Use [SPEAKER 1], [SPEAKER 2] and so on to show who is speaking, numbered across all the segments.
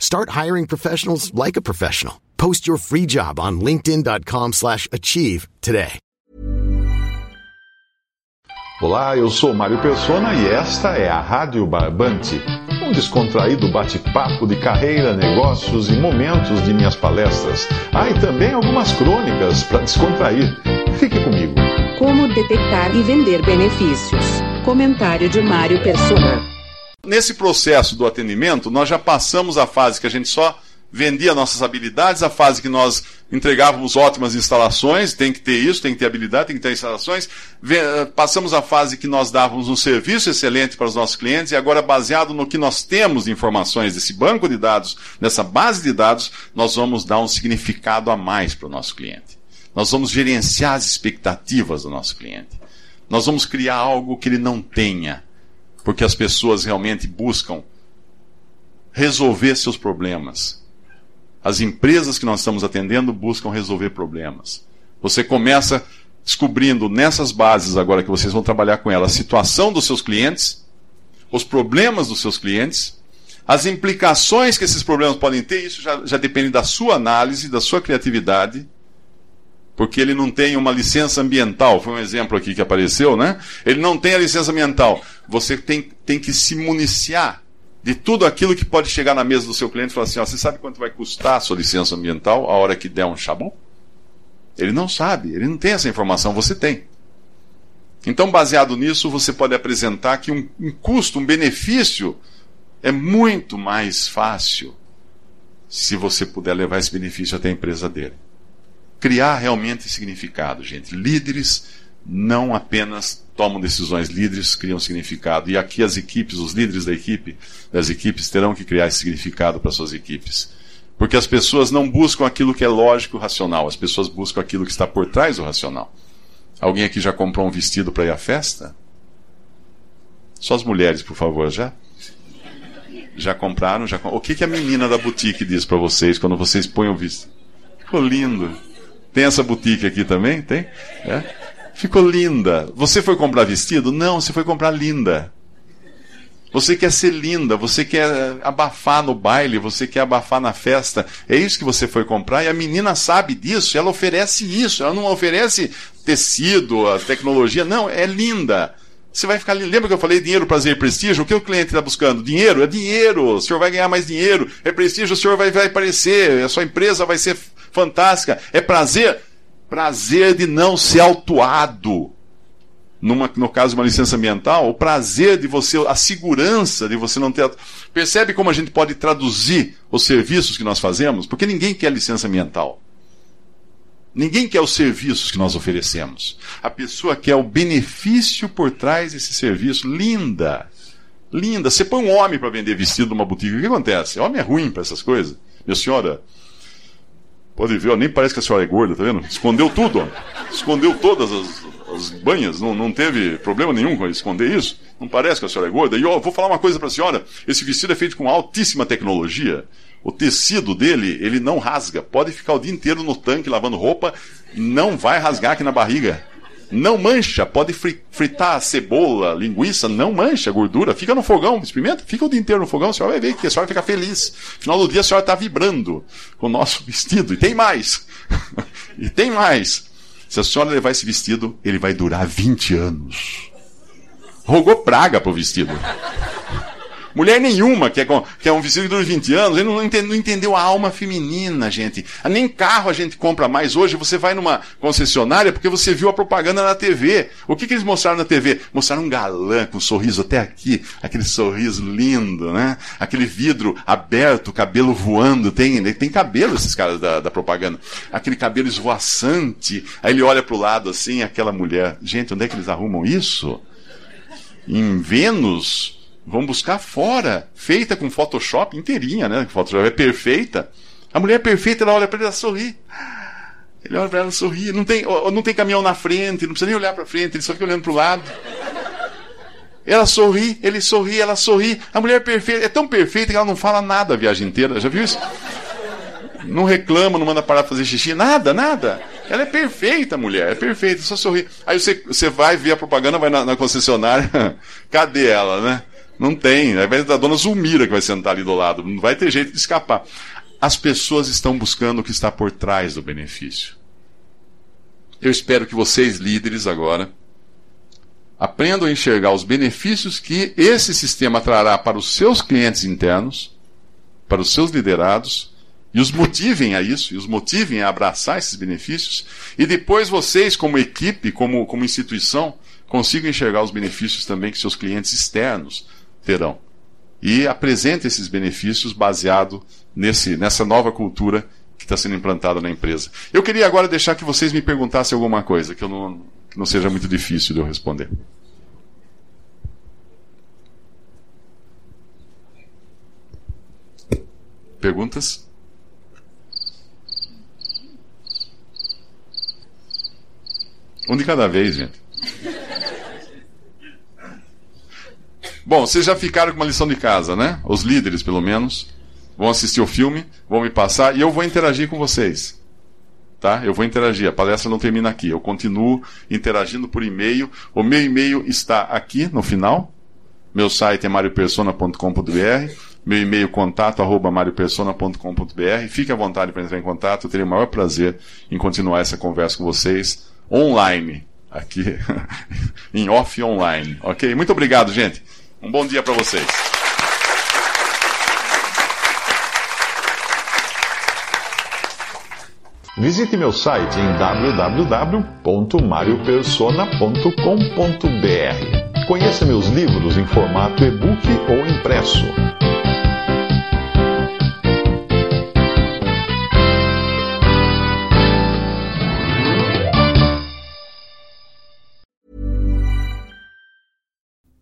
[SPEAKER 1] Start hiring professionals like a professional. Post your free job on linkedin.com/achieve slash achieve today.
[SPEAKER 2] Olá, eu sou Mário Persona e esta é a Rádio Barbante, um descontraído bate-papo de carreira, negócios e momentos de minhas palestras. Ah, e também algumas crônicas para descontrair. Fique comigo.
[SPEAKER 3] Como detectar e vender benefícios. Comentário de Mário Persona.
[SPEAKER 2] Nesse processo do atendimento, nós já passamos a fase que a gente só vendia nossas habilidades, a fase que nós entregávamos ótimas instalações, tem que ter isso, tem que ter habilidade, tem que ter instalações. Ve- Passamos a fase que nós dávamos um serviço excelente para os nossos clientes, e agora, baseado no que nós temos de informações desse banco de dados, dessa base de dados, nós vamos dar um significado a mais para o nosso cliente. Nós vamos gerenciar as expectativas do nosso cliente. Nós vamos criar algo que ele não tenha, porque as pessoas realmente buscam resolver seus problemas. As empresas que nós estamos atendendo buscam resolver problemas. Você começa descobrindo nessas bases, agora que vocês vão trabalhar com ela, a situação dos seus clientes, os problemas dos seus clientes, as implicações que esses problemas podem ter, isso já, já depende da sua análise, da sua criatividade, porque ele não tem uma licença ambiental. Foi um exemplo aqui que apareceu, né? Ele não tem a licença ambiental. Você tem, tem que se municiar de tudo aquilo que pode chegar na mesa do seu cliente e falar assim: ó, você sabe quanto vai custar a sua licença ambiental a hora que der um chabum? Ele não sabe, ele não tem essa informação, você tem. Então, baseado nisso, você pode apresentar que um, um custo, um benefício, é muito mais fácil se você puder levar esse benefício até a empresa dele. Criar realmente significado, gente. Líderes não apenas tomam decisões, líderes criam significado. E aqui as equipes, os líderes da equipe, das equipes terão que criar esse significado para suas equipes. Porque as pessoas não buscam aquilo que é lógico racional, as pessoas buscam aquilo que está por trás do racional. Alguém aqui já comprou um vestido para ir à festa? Só as mulheres, por favor, já? Já compraram? Já. O que, que a menina da boutique diz para vocês quando vocês põem o vestido? Ficou lindo. Tem essa boutique aqui também? Tem? É? Ficou linda. Você foi comprar vestido? Não, você foi comprar linda. Você quer ser linda, você quer abafar no baile, você quer abafar na festa. É isso que você foi comprar e a menina sabe disso, ela oferece isso, ela não oferece tecido, a tecnologia, não, é linda. Você vai ficar. Lembra que eu falei dinheiro, prazer e prestígio? O que o cliente está buscando? Dinheiro? É dinheiro. O senhor vai ganhar mais dinheiro. É prestígio, o senhor vai, vai aparecer. A sua empresa vai ser fantástica. É prazer? Prazer de não ser autuado. Numa, no caso de uma licença ambiental, o prazer de você, a segurança de você não ter. Percebe como a gente pode traduzir os serviços que nós fazemos? Porque ninguém quer licença ambiental. Ninguém quer os serviços que nós oferecemos. A pessoa quer o benefício por trás desse serviço. Linda. Linda. Você põe um homem para vender vestido numa boutique. O que acontece? O homem é ruim para essas coisas. Minha senhora, pode ver, ó, nem parece que a senhora é gorda, tá vendo? Escondeu tudo. Ó. Escondeu todas as, as banhas. Não, não teve problema nenhum com esconder isso. Não parece que a senhora é gorda. E ó, vou falar uma coisa para a senhora. Esse vestido é feito com altíssima tecnologia. O tecido dele, ele não rasga. Pode ficar o dia inteiro no tanque lavando roupa, não vai rasgar aqui na barriga. Não mancha. Pode fritar cebola, linguiça, não mancha gordura. Fica no fogão, experimenta. Fica o dia inteiro no fogão, a senhora vai ver que a senhora vai ficar feliz. No final do dia a senhora está vibrando com o nosso vestido. E tem mais. e tem mais. Se a senhora levar esse vestido, ele vai durar 20 anos. Rogou praga pro vestido. Mulher nenhuma que é, com, que é um vestido que dura 20 anos, ele não, entende, não entendeu a alma feminina, gente. Nem carro a gente compra mais hoje. Você vai numa concessionária porque você viu a propaganda na TV. O que, que eles mostraram na TV? Mostraram um galã com um sorriso até aqui, aquele sorriso lindo, né? Aquele vidro aberto, cabelo voando. Tem, tem cabelo esses caras da, da propaganda. Aquele cabelo esvoaçante. Aí ele olha pro lado assim, aquela mulher. Gente, onde é que eles arrumam isso? Em Vênus? Vão buscar fora, feita com Photoshop inteirinha, né? Photoshop é perfeita. A mulher é perfeita, ela olha para ele e sorri. Ele olha para ela sorri. Não tem, não tem caminhão na frente, não precisa nem olhar para frente, ele só fica olhando para o lado. Ela sorri, ele sorri, ela sorri. A mulher é perfeita, é tão perfeita que ela não fala nada a viagem inteira. Já viu isso? Não reclama, não manda parar para fazer xixi, nada, nada. Ela é perfeita, mulher, é perfeita, só sorri. Aí você, você vai ver a propaganda, vai na, na concessionária, cadê ela, né? Não tem. Aí vai a dona Zulmira que vai sentar ali do lado. Não vai ter jeito de escapar. As pessoas estão buscando o que está por trás do benefício. Eu espero que vocês, líderes, agora, aprendam a enxergar os benefícios que esse sistema trará para os seus clientes internos, para os seus liderados, e os motivem a isso, e os motivem a abraçar esses benefícios, e depois vocês, como equipe, como, como instituição, consigam enxergar os benefícios também que seus clientes externos terão. E apresenta esses benefícios baseado nesse, nessa nova cultura que está sendo implantada na empresa. Eu queria agora deixar que vocês me perguntassem alguma coisa, que, eu não, que não seja muito difícil de eu responder. Perguntas? Um de cada vez, gente. Bom, vocês já ficaram com uma lição de casa, né? Os líderes, pelo menos. Vão assistir o filme, vão me passar e eu vou interagir com vocês. Tá? Eu vou interagir. A palestra não termina aqui. Eu continuo interagindo por e-mail. O meu e-mail está aqui no final. Meu site é mariopersona.com.br. Meu e-mail contato arroba mariopersona.com.br. Fique à vontade para entrar em contato. Eu terei o maior prazer em continuar essa conversa com vocês online. Aqui em off online. Ok? Muito obrigado, gente. Um bom dia para vocês.
[SPEAKER 4] Visite meu site em www.mariopersona.com.br. Conheça meus livros em formato e-book ou impresso.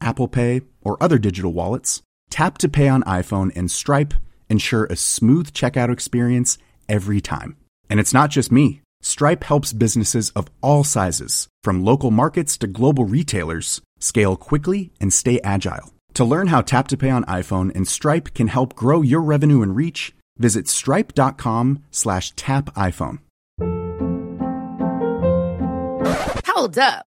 [SPEAKER 5] Apple Pay, or other digital wallets, Tap to Pay on iPhone and Stripe ensure a smooth checkout experience every time. And it's not just me. Stripe helps businesses of all sizes, from local markets to global retailers, scale quickly and stay agile. To learn how Tap to Pay on iPhone and Stripe can help grow your revenue and reach, visit stripe.com slash tap iPhone.
[SPEAKER 6] Hold up.